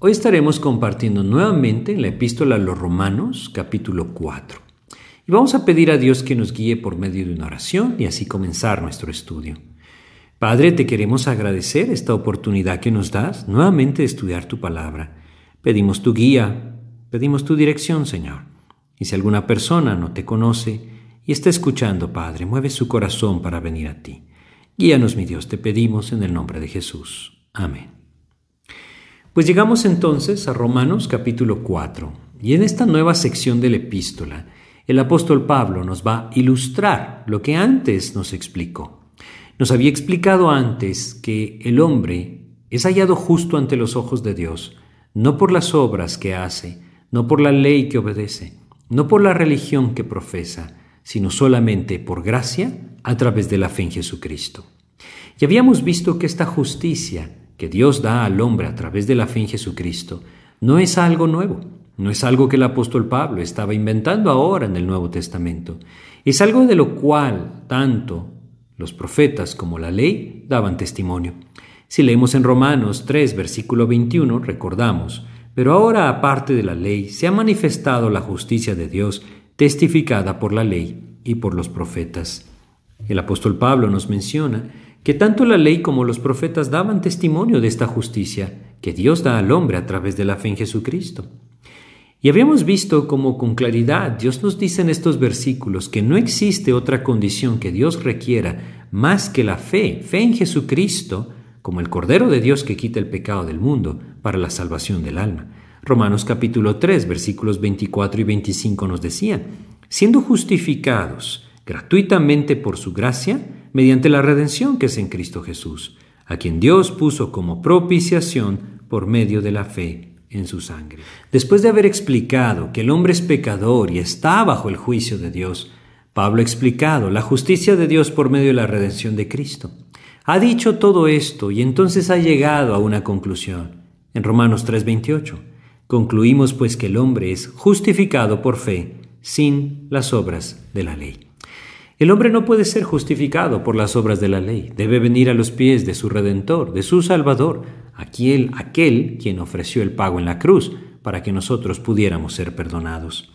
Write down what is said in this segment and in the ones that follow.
Hoy estaremos compartiendo nuevamente la epístola a los Romanos, capítulo 4. Y vamos a pedir a Dios que nos guíe por medio de una oración y así comenzar nuestro estudio. Padre, te queremos agradecer esta oportunidad que nos das nuevamente de estudiar tu palabra. Pedimos tu guía, pedimos tu dirección, Señor. Y si alguna persona no te conoce y está escuchando, Padre, mueve su corazón para venir a ti. Guíanos, mi Dios, te pedimos en el nombre de Jesús. Amén. Pues llegamos entonces a Romanos capítulo 4, y en esta nueva sección de la epístola, el apóstol Pablo nos va a ilustrar lo que antes nos explicó. Nos había explicado antes que el hombre es hallado justo ante los ojos de Dios, no por las obras que hace, no por la ley que obedece, no por la religión que profesa, sino solamente por gracia a través de la fe en Jesucristo. Y habíamos visto que esta justicia que Dios da al hombre a través de la fe en Jesucristo no es algo nuevo, no es algo que el apóstol Pablo estaba inventando ahora en el Nuevo Testamento, es algo de lo cual tanto los profetas como la ley daban testimonio. Si leemos en Romanos 3, versículo 21, recordamos, pero ahora aparte de la ley se ha manifestado la justicia de Dios testificada por la ley y por los profetas. El apóstol Pablo nos menciona que tanto la ley como los profetas daban testimonio de esta justicia que Dios da al hombre a través de la fe en Jesucristo. Y habíamos visto cómo con claridad Dios nos dice en estos versículos que no existe otra condición que Dios requiera más que la fe, fe en Jesucristo, como el Cordero de Dios que quita el pecado del mundo para la salvación del alma. Romanos capítulo 3 versículos 24 y 25 nos decía, siendo justificados gratuitamente por su gracia, mediante la redención que es en Cristo Jesús, a quien Dios puso como propiciación por medio de la fe en su sangre. Después de haber explicado que el hombre es pecador y está bajo el juicio de Dios, Pablo ha explicado la justicia de Dios por medio de la redención de Cristo. Ha dicho todo esto y entonces ha llegado a una conclusión. En Romanos 3:28, concluimos pues que el hombre es justificado por fe sin las obras de la ley. El hombre no puede ser justificado por las obras de la ley, debe venir a los pies de su Redentor, de su Salvador, aquel, aquel quien ofreció el pago en la cruz para que nosotros pudiéramos ser perdonados.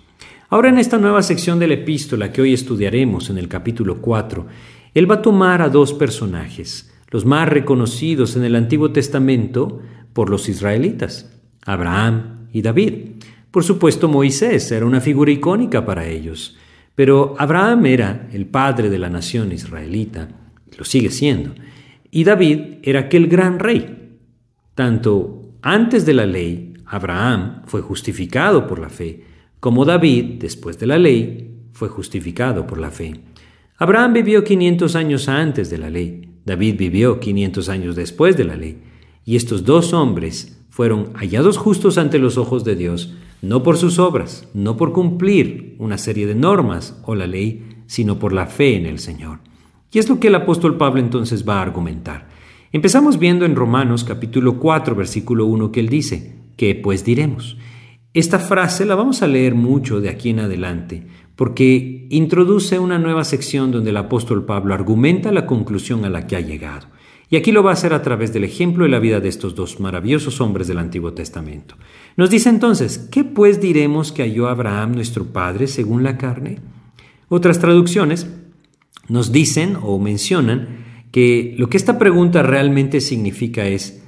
Ahora en esta nueva sección de la epístola que hoy estudiaremos en el capítulo 4, él va a tomar a dos personajes, los más reconocidos en el Antiguo Testamento por los israelitas, Abraham y David. Por supuesto, Moisés era una figura icónica para ellos. Pero Abraham era el padre de la nación israelita, lo sigue siendo, y David era aquel gran rey. Tanto antes de la ley, Abraham fue justificado por la fe, como David, después de la ley, fue justificado por la fe. Abraham vivió 500 años antes de la ley, David vivió 500 años después de la ley, y estos dos hombres fueron hallados justos ante los ojos de Dios, no por sus obras, no por cumplir una serie de normas o la ley, sino por la fe en el Señor. Y es lo que el apóstol Pablo entonces va a argumentar. Empezamos viendo en Romanos capítulo 4, versículo 1 que él dice, ¿qué pues diremos? Esta frase la vamos a leer mucho de aquí en adelante, porque introduce una nueva sección donde el apóstol Pablo argumenta la conclusión a la que ha llegado. Y aquí lo va a hacer a través del ejemplo de la vida de estos dos maravillosos hombres del Antiguo Testamento. Nos dice entonces, ¿qué pues diremos que halló Abraham nuestro Padre según la carne? Otras traducciones nos dicen o mencionan que lo que esta pregunta realmente significa es,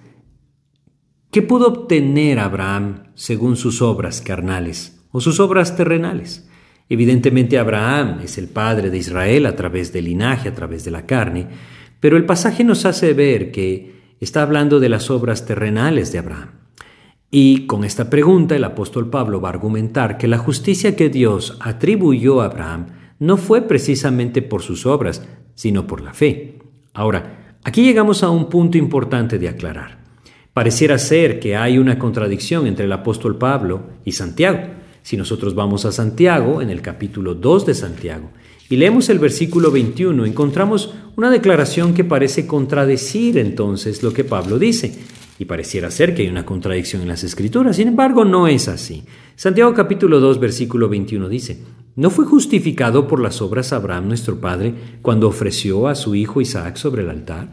¿Qué pudo obtener Abraham según sus obras carnales o sus obras terrenales? Evidentemente Abraham es el padre de Israel a través del linaje, a través de la carne, pero el pasaje nos hace ver que está hablando de las obras terrenales de Abraham. Y con esta pregunta el apóstol Pablo va a argumentar que la justicia que Dios atribuyó a Abraham no fue precisamente por sus obras, sino por la fe. Ahora, aquí llegamos a un punto importante de aclarar. Pareciera ser que hay una contradicción entre el apóstol Pablo y Santiago. Si nosotros vamos a Santiago, en el capítulo 2 de Santiago, y leemos el versículo 21, encontramos una declaración que parece contradecir entonces lo que Pablo dice. Y pareciera ser que hay una contradicción en las escrituras. Sin embargo, no es así. Santiago capítulo 2, versículo 21 dice, ¿no fue justificado por las obras Abraham nuestro Padre cuando ofreció a su hijo Isaac sobre el altar?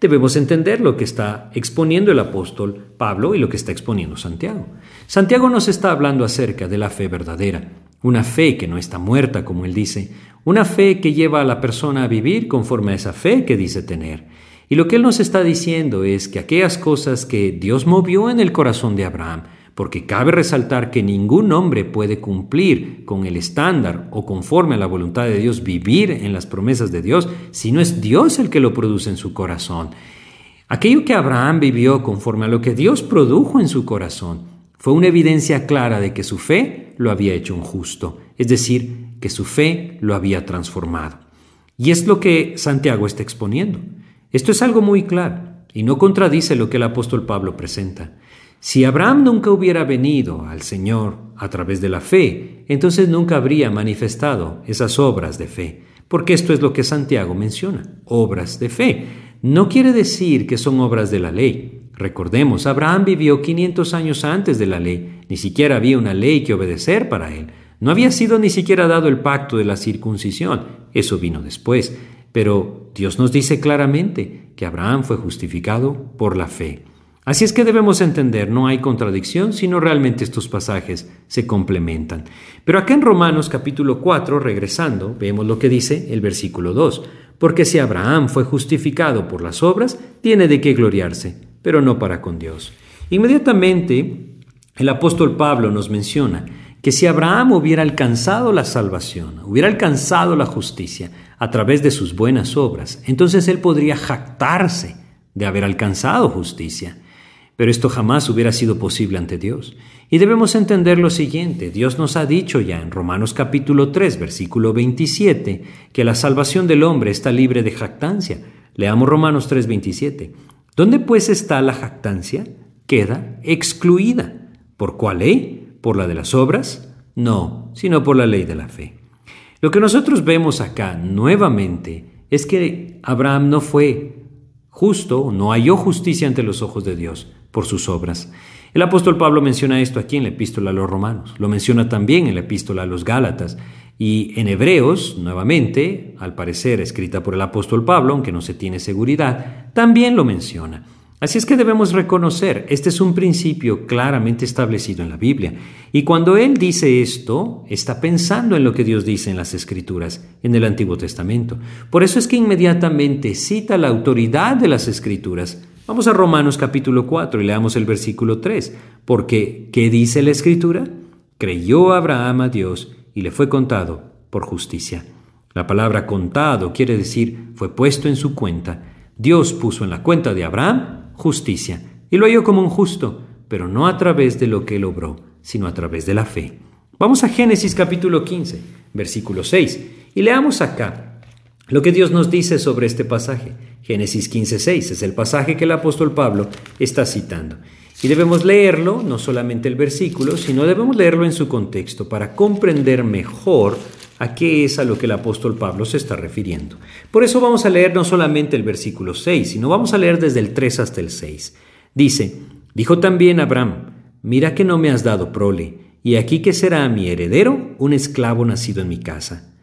Debemos entender lo que está exponiendo el apóstol Pablo y lo que está exponiendo Santiago. Santiago nos está hablando acerca de la fe verdadera, una fe que no está muerta, como él dice, una fe que lleva a la persona a vivir conforme a esa fe que dice tener. Y lo que él nos está diciendo es que aquellas cosas que Dios movió en el corazón de Abraham, porque cabe resaltar que ningún hombre puede cumplir con el estándar o conforme a la voluntad de Dios vivir en las promesas de Dios si no es Dios el que lo produce en su corazón. Aquello que Abraham vivió conforme a lo que Dios produjo en su corazón fue una evidencia clara de que su fe lo había hecho un justo, es decir, que su fe lo había transformado. Y es lo que Santiago está exponiendo. Esto es algo muy claro y no contradice lo que el apóstol Pablo presenta. Si Abraham nunca hubiera venido al Señor a través de la fe, entonces nunca habría manifestado esas obras de fe, porque esto es lo que Santiago menciona, obras de fe. No quiere decir que son obras de la ley. Recordemos, Abraham vivió 500 años antes de la ley, ni siquiera había una ley que obedecer para él. No había sido ni siquiera dado el pacto de la circuncisión, eso vino después, pero Dios nos dice claramente que Abraham fue justificado por la fe. Así es que debemos entender, no hay contradicción, sino realmente estos pasajes se complementan. Pero acá en Romanos capítulo 4, regresando, vemos lo que dice el versículo 2, porque si Abraham fue justificado por las obras, tiene de qué gloriarse, pero no para con Dios. Inmediatamente, el apóstol Pablo nos menciona que si Abraham hubiera alcanzado la salvación, hubiera alcanzado la justicia a través de sus buenas obras, entonces él podría jactarse de haber alcanzado justicia. Pero esto jamás hubiera sido posible ante Dios. Y debemos entender lo siguiente, Dios nos ha dicho ya en Romanos capítulo 3, versículo 27, que la salvación del hombre está libre de jactancia. Leamos Romanos 3, 27. ¿Dónde pues está la jactancia? Queda excluida. ¿Por cuál ley? ¿Por la de las obras? No, sino por la ley de la fe. Lo que nosotros vemos acá nuevamente es que Abraham no fue justo, no halló justicia ante los ojos de Dios por sus obras. El apóstol Pablo menciona esto aquí en la epístola a los romanos, lo menciona también en la epístola a los gálatas y en Hebreos, nuevamente, al parecer escrita por el apóstol Pablo, aunque no se tiene seguridad, también lo menciona. Así es que debemos reconocer, este es un principio claramente establecido en la Biblia. Y cuando Él dice esto, está pensando en lo que Dios dice en las Escrituras, en el Antiguo Testamento. Por eso es que inmediatamente cita la autoridad de las Escrituras. Vamos a Romanos capítulo 4 y leamos el versículo 3. Porque, ¿qué dice la Escritura? Creyó Abraham a Dios y le fue contado por justicia. La palabra contado quiere decir fue puesto en su cuenta. Dios puso en la cuenta de Abraham justicia, y lo halló como un justo, pero no a través de lo que él obró, sino a través de la fe. Vamos a Génesis capítulo 15, versículo 6, y leamos acá lo que Dios nos dice sobre este pasaje. Génesis 15, 6 es el pasaje que el apóstol Pablo está citando. Y debemos leerlo, no solamente el versículo, sino debemos leerlo en su contexto para comprender mejor a qué es a lo que el apóstol Pablo se está refiriendo. Por eso vamos a leer no solamente el versículo 6, sino vamos a leer desde el 3 hasta el 6. Dice, dijo también Abraham, mira que no me has dado prole, y aquí que será mi heredero, un esclavo nacido en mi casa.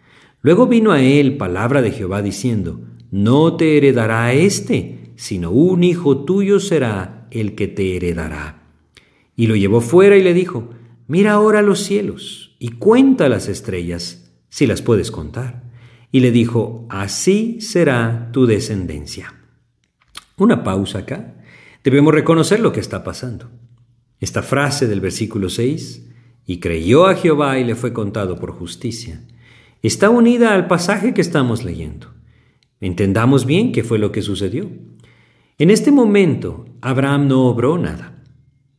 Luego vino a él palabra de Jehová diciendo, no te heredará éste, sino un hijo tuyo será el que te heredará. Y lo llevó fuera y le dijo, mira ahora los cielos y cuenta las estrellas si las puedes contar. Y le dijo, así será tu descendencia. Una pausa acá. Debemos reconocer lo que está pasando. Esta frase del versículo 6, y creyó a Jehová y le fue contado por justicia, está unida al pasaje que estamos leyendo. Entendamos bien qué fue lo que sucedió. En este momento, Abraham no obró nada.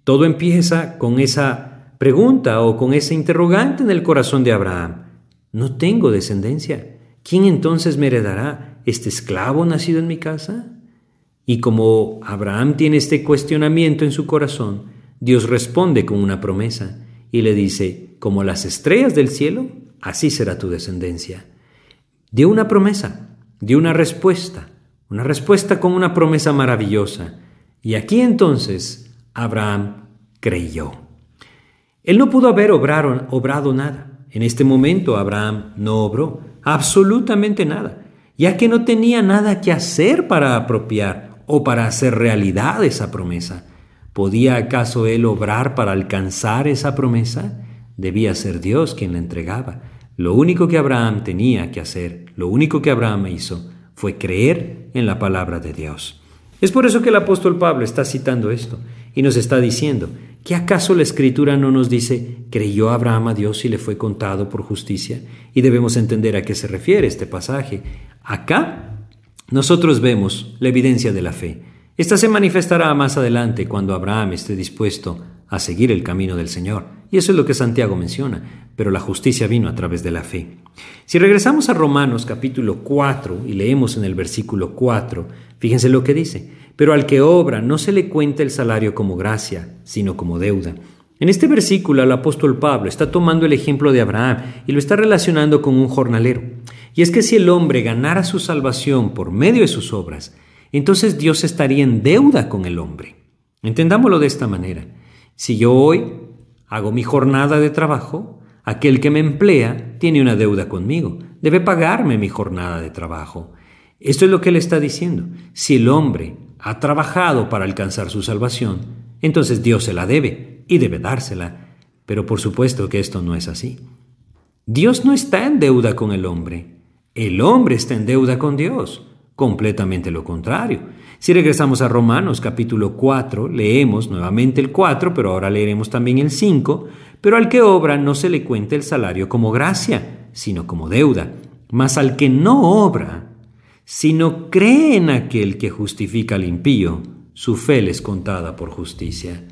Todo empieza con esa pregunta o con ese interrogante en el corazón de Abraham. No tengo descendencia. ¿Quién entonces me heredará? ¿Este esclavo nacido en mi casa? Y como Abraham tiene este cuestionamiento en su corazón, Dios responde con una promesa y le dice, como las estrellas del cielo, así será tu descendencia. Dio una promesa, dio una respuesta, una respuesta con una promesa maravillosa. Y aquí entonces Abraham creyó. Él no pudo haber obrado, obrado nada. En este momento Abraham no obró absolutamente nada, ya que no tenía nada que hacer para apropiar o para hacer realidad esa promesa. ¿Podía acaso él obrar para alcanzar esa promesa? Debía ser Dios quien la entregaba. Lo único que Abraham tenía que hacer, lo único que Abraham hizo, fue creer en la palabra de Dios. Es por eso que el apóstol Pablo está citando esto y nos está diciendo, ¿que acaso la escritura no nos dice, creyó Abraham a Dios y le fue contado por justicia? Y debemos entender a qué se refiere este pasaje. Acá nosotros vemos la evidencia de la fe. Esta se manifestará más adelante cuando Abraham esté dispuesto a seguir el camino del Señor. Y eso es lo que Santiago menciona, pero la justicia vino a través de la fe. Si regresamos a Romanos capítulo 4 y leemos en el versículo 4, fíjense lo que dice, pero al que obra no se le cuenta el salario como gracia, sino como deuda. En este versículo el apóstol Pablo está tomando el ejemplo de Abraham y lo está relacionando con un jornalero. Y es que si el hombre ganara su salvación por medio de sus obras, entonces Dios estaría en deuda con el hombre. Entendámoslo de esta manera. Si yo hoy hago mi jornada de trabajo, aquel que me emplea tiene una deuda conmigo, debe pagarme mi jornada de trabajo. Esto es lo que él está diciendo. Si el hombre ha trabajado para alcanzar su salvación, entonces Dios se la debe y debe dársela. Pero por supuesto que esto no es así. Dios no está en deuda con el hombre. El hombre está en deuda con Dios. Completamente lo contrario. Si regresamos a Romanos capítulo 4, leemos nuevamente el 4, pero ahora leeremos también el 5, pero al que obra no se le cuenta el salario como gracia, sino como deuda. Mas al que no obra, sino cree en aquel que justifica al impío, su fe le es contada por justicia.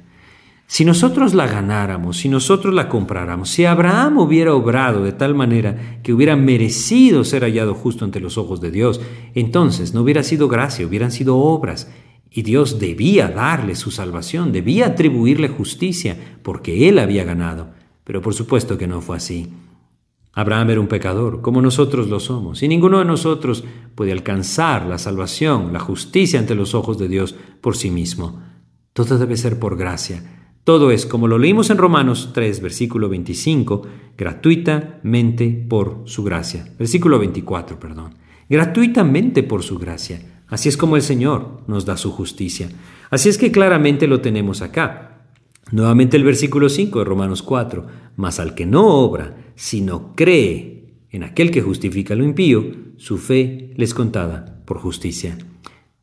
Si nosotros la ganáramos, si nosotros la compráramos, si Abraham hubiera obrado de tal manera que hubiera merecido ser hallado justo ante los ojos de Dios, entonces no hubiera sido gracia, hubieran sido obras. Y Dios debía darle su salvación, debía atribuirle justicia, porque él había ganado. Pero por supuesto que no fue así. Abraham era un pecador, como nosotros lo somos, y ninguno de nosotros puede alcanzar la salvación, la justicia ante los ojos de Dios por sí mismo. Todo debe ser por gracia todo es, como lo leímos en Romanos 3, versículo 25, gratuitamente por su gracia. Versículo 24, perdón. Gratuitamente por su gracia. Así es como el Señor nos da su justicia. Así es que claramente lo tenemos acá. Nuevamente el versículo 5 de Romanos 4. Mas al que no obra, sino cree en aquel que justifica lo impío, su fe les contada por justicia.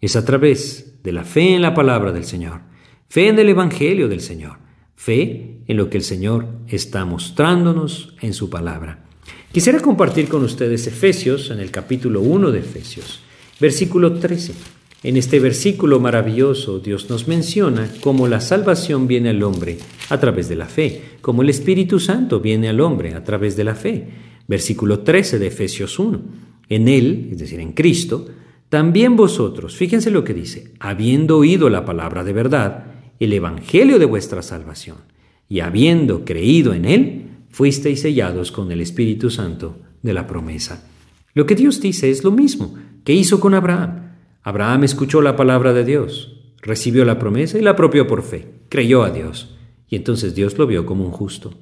Es a través de la fe en la palabra del Señor Fe en el Evangelio del Señor. Fe en lo que el Señor está mostrándonos en su palabra. Quisiera compartir con ustedes Efesios, en el capítulo 1 de Efesios, versículo 13. En este versículo maravilloso Dios nos menciona cómo la salvación viene al hombre a través de la fe, como el Espíritu Santo viene al hombre a través de la fe. Versículo 13 de Efesios 1. En Él, es decir, en Cristo, también vosotros, fíjense lo que dice, habiendo oído la palabra de verdad, el Evangelio de vuestra salvación, y habiendo creído en él, fuisteis sellados con el Espíritu Santo de la promesa. Lo que Dios dice es lo mismo que hizo con Abraham. Abraham escuchó la palabra de Dios, recibió la promesa y la apropió por fe, creyó a Dios, y entonces Dios lo vio como un justo.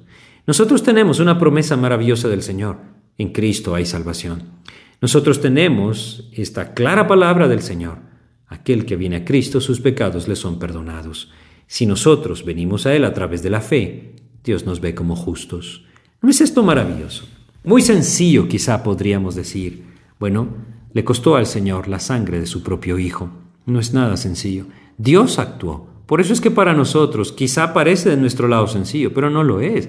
Nosotros tenemos una promesa maravillosa del Señor. En Cristo hay salvación. Nosotros tenemos esta clara palabra del Señor. Aquel que viene a Cristo, sus pecados le son perdonados. Si nosotros venimos a Él a través de la fe, Dios nos ve como justos. ¿No es esto maravilloso? Muy sencillo quizá podríamos decir. Bueno, le costó al Señor la sangre de su propio Hijo. No es nada sencillo. Dios actuó. Por eso es que para nosotros quizá parece de nuestro lado sencillo, pero no lo es.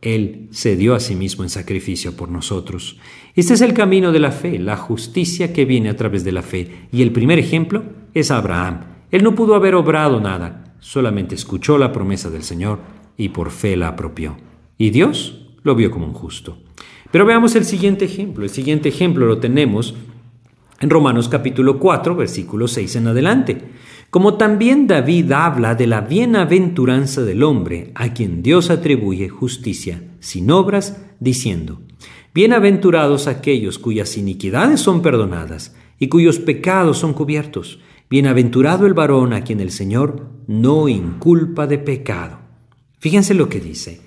Él se dio a sí mismo en sacrificio por nosotros. Este es el camino de la fe, la justicia que viene a través de la fe. Y el primer ejemplo es Abraham. Él no pudo haber obrado nada, solamente escuchó la promesa del Señor y por fe la apropió. Y Dios lo vio como un justo. Pero veamos el siguiente ejemplo. El siguiente ejemplo lo tenemos en Romanos capítulo 4, versículo 6 en adelante. Como también David habla de la bienaventuranza del hombre a quien Dios atribuye justicia sin obras, diciendo, Bienaventurados aquellos cuyas iniquidades son perdonadas y cuyos pecados son cubiertos. Bienaventurado el varón a quien el Señor no inculpa de pecado. Fíjense lo que dice.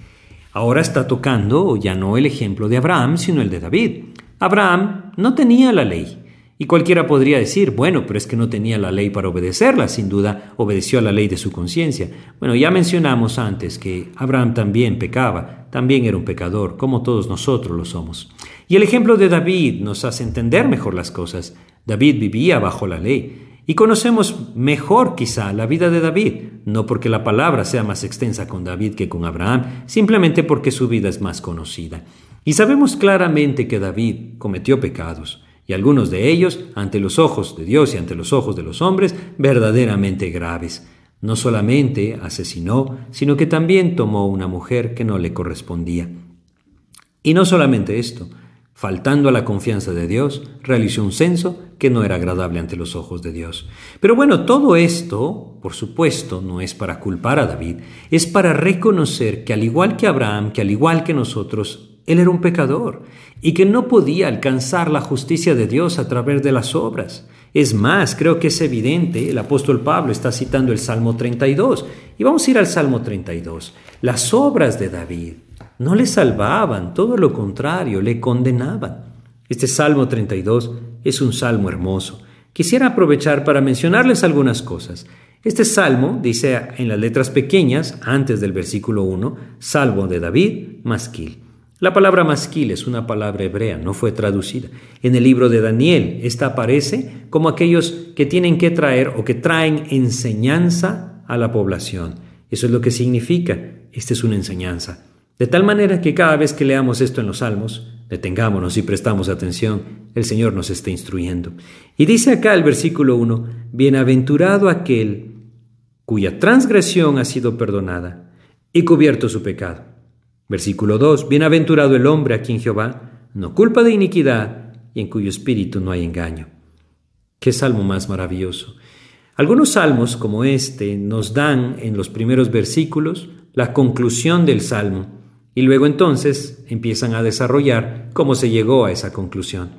Ahora está tocando ya no el ejemplo de Abraham, sino el de David. Abraham no tenía la ley. Y cualquiera podría decir, bueno, pero es que no tenía la ley para obedecerla, sin duda obedeció a la ley de su conciencia. Bueno, ya mencionamos antes que Abraham también pecaba, también era un pecador, como todos nosotros lo somos. Y el ejemplo de David nos hace entender mejor las cosas. David vivía bajo la ley, y conocemos mejor quizá la vida de David, no porque la palabra sea más extensa con David que con Abraham, simplemente porque su vida es más conocida. Y sabemos claramente que David cometió pecados, y algunos de ellos, ante los ojos de Dios y ante los ojos de los hombres, verdaderamente graves. No solamente asesinó, sino que también tomó una mujer que no le correspondía. Y no solamente esto, Faltando a la confianza de Dios, realizó un censo que no era agradable ante los ojos de Dios. Pero bueno, todo esto, por supuesto, no es para culpar a David, es para reconocer que al igual que Abraham, que al igual que nosotros, él era un pecador y que no podía alcanzar la justicia de Dios a través de las obras. Es más, creo que es evidente, el apóstol Pablo está citando el Salmo 32. Y vamos a ir al Salmo 32. Las obras de David no le salvaban, todo lo contrario, le condenaban. Este Salmo 32 es un salmo hermoso. Quisiera aprovechar para mencionarles algunas cosas. Este salmo dice en las letras pequeñas, antes del versículo 1, Salmo de David, masquil. La palabra masquil es una palabra hebrea, no fue traducida. En el libro de Daniel, esta aparece como aquellos que tienen que traer o que traen enseñanza a la población. Eso es lo que significa. Esta es una enseñanza. De tal manera que cada vez que leamos esto en los salmos, detengámonos y prestamos atención, el Señor nos está instruyendo. Y dice acá el versículo 1, Bienaventurado aquel cuya transgresión ha sido perdonada y cubierto su pecado. Versículo 2, Bienaventurado el hombre a quien Jehová no culpa de iniquidad y en cuyo espíritu no hay engaño. Qué salmo más maravilloso. Algunos salmos como este nos dan en los primeros versículos la conclusión del salmo y luego entonces empiezan a desarrollar cómo se llegó a esa conclusión.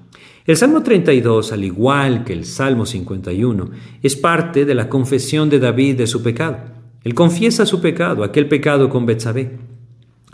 El Salmo 32, al igual que el Salmo 51, es parte de la confesión de David de su pecado. Él confiesa su pecado, aquel pecado con Betsabé.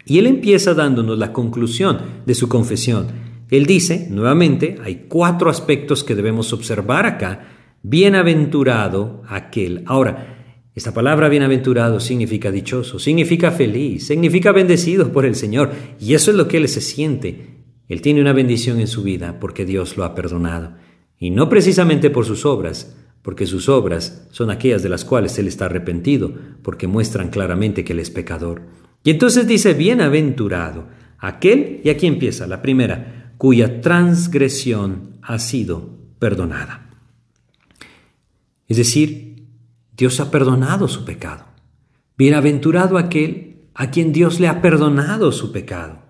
Y él empieza dándonos la conclusión de su confesión. Él dice, nuevamente, hay cuatro aspectos que debemos observar acá. Bienaventurado aquel. Ahora, esta palabra bienaventurado significa dichoso, significa feliz, significa bendecido por el Señor. Y eso es lo que Él se siente. Él tiene una bendición en su vida porque Dios lo ha perdonado. Y no precisamente por sus obras, porque sus obras son aquellas de las cuales Él está arrepentido, porque muestran claramente que Él es pecador. Y entonces dice, bienaventurado, aquel, y aquí empieza la primera, cuya transgresión ha sido perdonada. Es decir, Dios ha perdonado su pecado. Bienaventurado aquel a quien Dios le ha perdonado su pecado.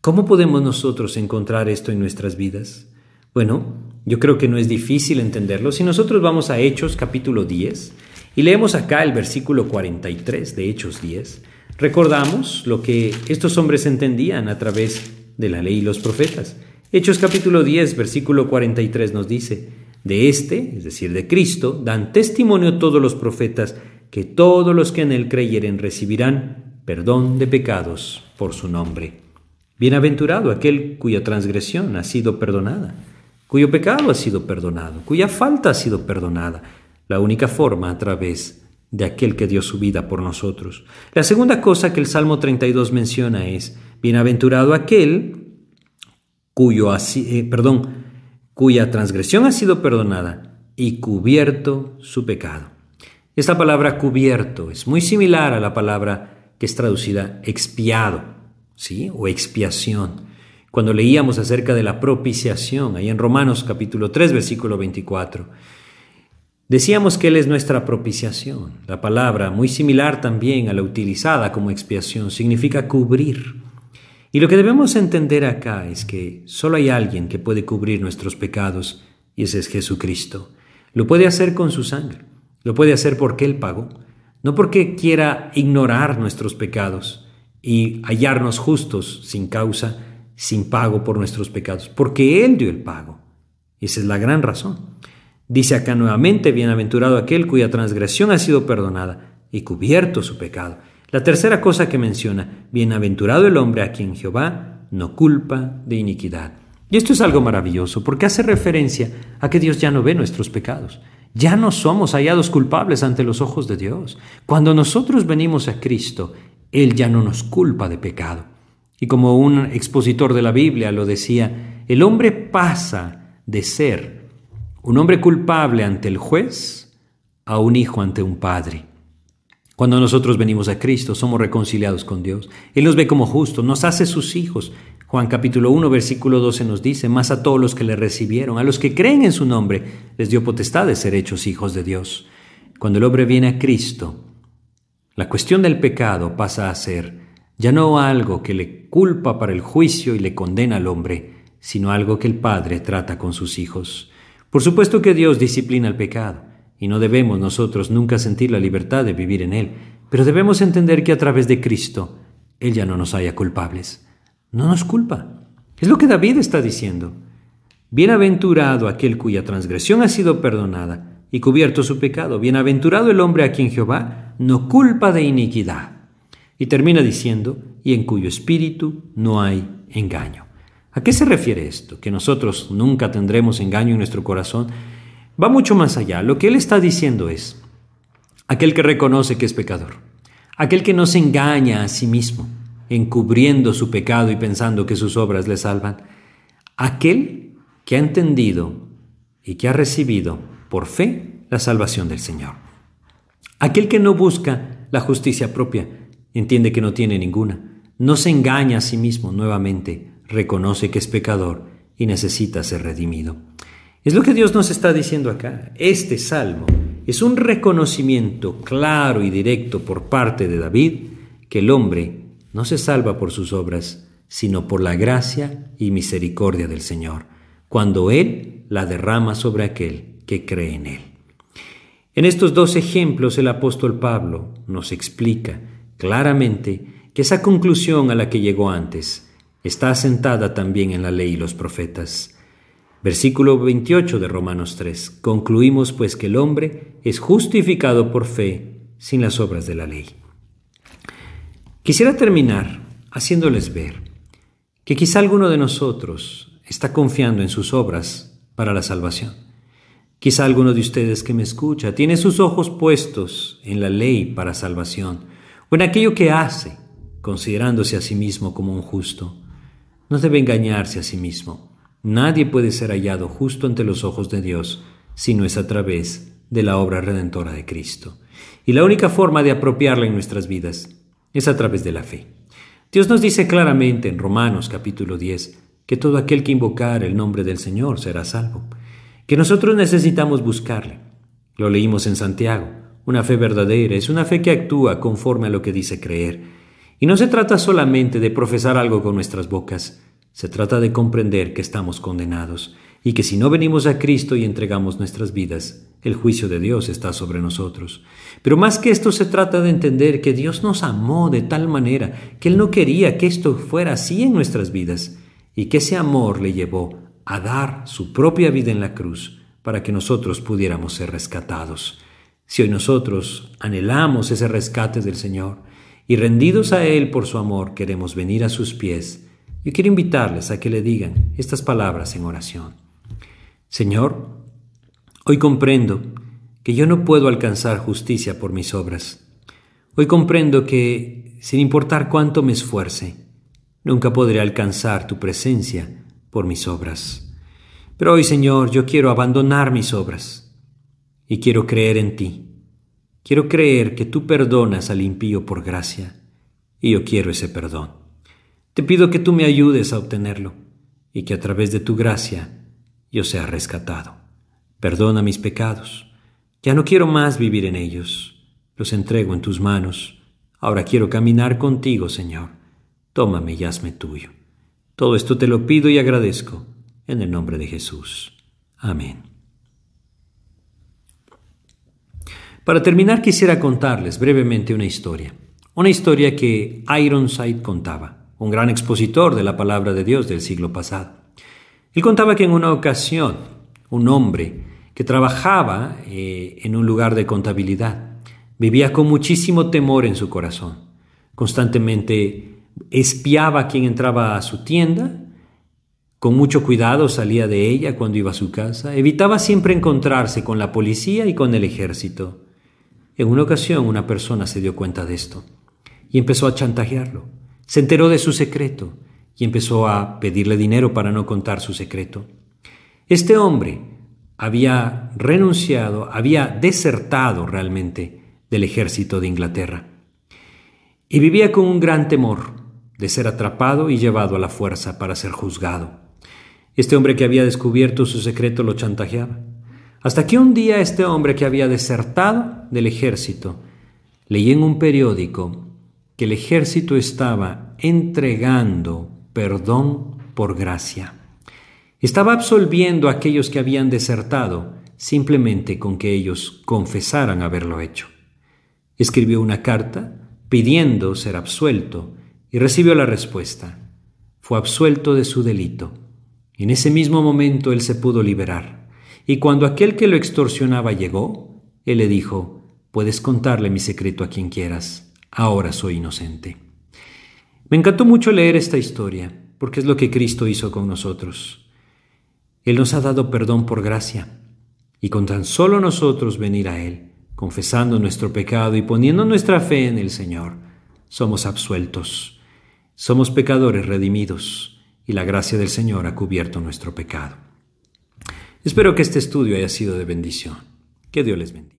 ¿Cómo podemos nosotros encontrar esto en nuestras vidas? Bueno, yo creo que no es difícil entenderlo. Si nosotros vamos a Hechos capítulo 10 y leemos acá el versículo 43 de Hechos 10, recordamos lo que estos hombres entendían a través de la ley y los profetas. Hechos capítulo 10, versículo 43 nos dice, de este, es decir, de Cristo, dan testimonio todos los profetas que todos los que en él creyeren recibirán perdón de pecados por su nombre. Bienaventurado aquel cuya transgresión ha sido perdonada, cuyo pecado ha sido perdonado, cuya falta ha sido perdonada, la única forma a través de aquel que dio su vida por nosotros. La segunda cosa que el Salmo 32 menciona es, bienaventurado aquel cuyo, eh, perdón, cuya transgresión ha sido perdonada y cubierto su pecado. Esta palabra cubierto es muy similar a la palabra que es traducida expiado, ¿sí? O expiación. Cuando leíamos acerca de la propiciación, ahí en Romanos capítulo 3, versículo 24, decíamos que Él es nuestra propiciación. La palabra, muy similar también a la utilizada como expiación, significa cubrir. Y lo que debemos entender acá es que solo hay alguien que puede cubrir nuestros pecados, y ese es Jesucristo. Lo puede hacer con su sangre. Lo puede hacer porque Él pagó, no porque quiera ignorar nuestros pecados y hallarnos justos sin causa, sin pago por nuestros pecados, porque Él dio el pago. Esa es la gran razón. Dice acá nuevamente, bienaventurado aquel cuya transgresión ha sido perdonada y cubierto su pecado. La tercera cosa que menciona, bienaventurado el hombre a quien Jehová no culpa de iniquidad. Y esto es algo maravilloso porque hace referencia a que Dios ya no ve nuestros pecados. Ya no somos hallados culpables ante los ojos de Dios. Cuando nosotros venimos a Cristo, Él ya no nos culpa de pecado. Y como un expositor de la Biblia lo decía, el hombre pasa de ser un hombre culpable ante el juez a un hijo ante un padre. Cuando nosotros venimos a Cristo, somos reconciliados con Dios. Él nos ve como justos, nos hace sus hijos. Juan capítulo 1, versículo 12 nos dice, más a todos los que le recibieron, a los que creen en su nombre, les dio potestad de ser hechos hijos de Dios. Cuando el hombre viene a Cristo, la cuestión del pecado pasa a ser ya no algo que le culpa para el juicio y le condena al hombre, sino algo que el Padre trata con sus hijos. Por supuesto que Dios disciplina el pecado, y no debemos nosotros nunca sentir la libertad de vivir en él, pero debemos entender que a través de Cristo, Él ya no nos haya culpables no nos culpa. Es lo que David está diciendo. Bienaventurado aquel cuya transgresión ha sido perdonada y cubierto su pecado. Bienaventurado el hombre a quien Jehová no culpa de iniquidad. Y termina diciendo, y en cuyo espíritu no hay engaño. ¿A qué se refiere esto? Que nosotros nunca tendremos engaño en nuestro corazón. Va mucho más allá. Lo que él está diciendo es, aquel que reconoce que es pecador, aquel que no se engaña a sí mismo, encubriendo su pecado y pensando que sus obras le salvan. Aquel que ha entendido y que ha recibido por fe la salvación del Señor. Aquel que no busca la justicia propia, entiende que no tiene ninguna, no se engaña a sí mismo nuevamente, reconoce que es pecador y necesita ser redimido. Es lo que Dios nos está diciendo acá. Este salmo es un reconocimiento claro y directo por parte de David que el hombre no se salva por sus obras, sino por la gracia y misericordia del Señor, cuando Él la derrama sobre aquel que cree en Él. En estos dos ejemplos el apóstol Pablo nos explica claramente que esa conclusión a la que llegó antes está asentada también en la ley y los profetas. Versículo 28 de Romanos 3. Concluimos pues que el hombre es justificado por fe sin las obras de la ley. Quisiera terminar haciéndoles ver que quizá alguno de nosotros está confiando en sus obras para la salvación. Quizá alguno de ustedes que me escucha tiene sus ojos puestos en la ley para salvación o en aquello que hace, considerándose a sí mismo como un justo. No debe engañarse a sí mismo. Nadie puede ser hallado justo ante los ojos de Dios si no es a través de la obra redentora de Cristo. Y la única forma de apropiarla en nuestras vidas es a través de la fe. Dios nos dice claramente en Romanos capítulo 10 que todo aquel que invocar el nombre del Señor será salvo, que nosotros necesitamos buscarle. Lo leímos en Santiago. Una fe verdadera es una fe que actúa conforme a lo que dice creer. Y no se trata solamente de profesar algo con nuestras bocas, se trata de comprender que estamos condenados y que si no venimos a Cristo y entregamos nuestras vidas, el juicio de Dios está sobre nosotros. Pero más que esto se trata de entender que Dios nos amó de tal manera que Él no quería que esto fuera así en nuestras vidas y que ese amor le llevó a dar su propia vida en la cruz para que nosotros pudiéramos ser rescatados. Si hoy nosotros anhelamos ese rescate del Señor y rendidos a Él por su amor queremos venir a sus pies, yo quiero invitarles a que le digan estas palabras en oración. Señor, hoy comprendo que yo no puedo alcanzar justicia por mis obras. Hoy comprendo que, sin importar cuánto me esfuerce, nunca podré alcanzar tu presencia por mis obras. Pero hoy, Señor, yo quiero abandonar mis obras y quiero creer en ti. Quiero creer que tú perdonas al impío por gracia, y yo quiero ese perdón. Te pido que tú me ayudes a obtenerlo, y que a través de tu gracia yo sea rescatado. Perdona mis pecados. Ya no quiero más vivir en ellos. Los entrego en tus manos. Ahora quiero caminar contigo, Señor. Tómame y hazme tuyo. Todo esto te lo pido y agradezco en el nombre de Jesús. Amén. Para terminar quisiera contarles brevemente una historia, una historia que Ironside contaba, un gran expositor de la palabra de Dios del siglo pasado. Él contaba que en una ocasión un hombre que trabajaba eh, en un lugar de contabilidad vivía con muchísimo temor en su corazón. Constantemente espiaba a quien entraba a su tienda, con mucho cuidado salía de ella cuando iba a su casa, evitaba siempre encontrarse con la policía y con el ejército. En una ocasión una persona se dio cuenta de esto y empezó a chantajearlo. Se enteró de su secreto y empezó a pedirle dinero para no contar su secreto. Este hombre había renunciado, había desertado realmente del ejército de Inglaterra y vivía con un gran temor de ser atrapado y llevado a la fuerza para ser juzgado. Este hombre que había descubierto su secreto lo chantajeaba. Hasta que un día este hombre que había desertado del ejército leí en un periódico que el ejército estaba entregando perdón por gracia. Estaba absolviendo a aquellos que habían desertado simplemente con que ellos confesaran haberlo hecho. Escribió una carta pidiendo ser absuelto y recibió la respuesta. Fue absuelto de su delito. En ese mismo momento él se pudo liberar. Y cuando aquel que lo extorsionaba llegó, él le dijo, puedes contarle mi secreto a quien quieras, ahora soy inocente. Me encantó mucho leer esta historia, porque es lo que Cristo hizo con nosotros. Él nos ha dado perdón por gracia, y con tan solo nosotros venir a Él, confesando nuestro pecado y poniendo nuestra fe en el Señor, somos absueltos, somos pecadores redimidos, y la gracia del Señor ha cubierto nuestro pecado. Espero que este estudio haya sido de bendición. Que Dios les bendiga.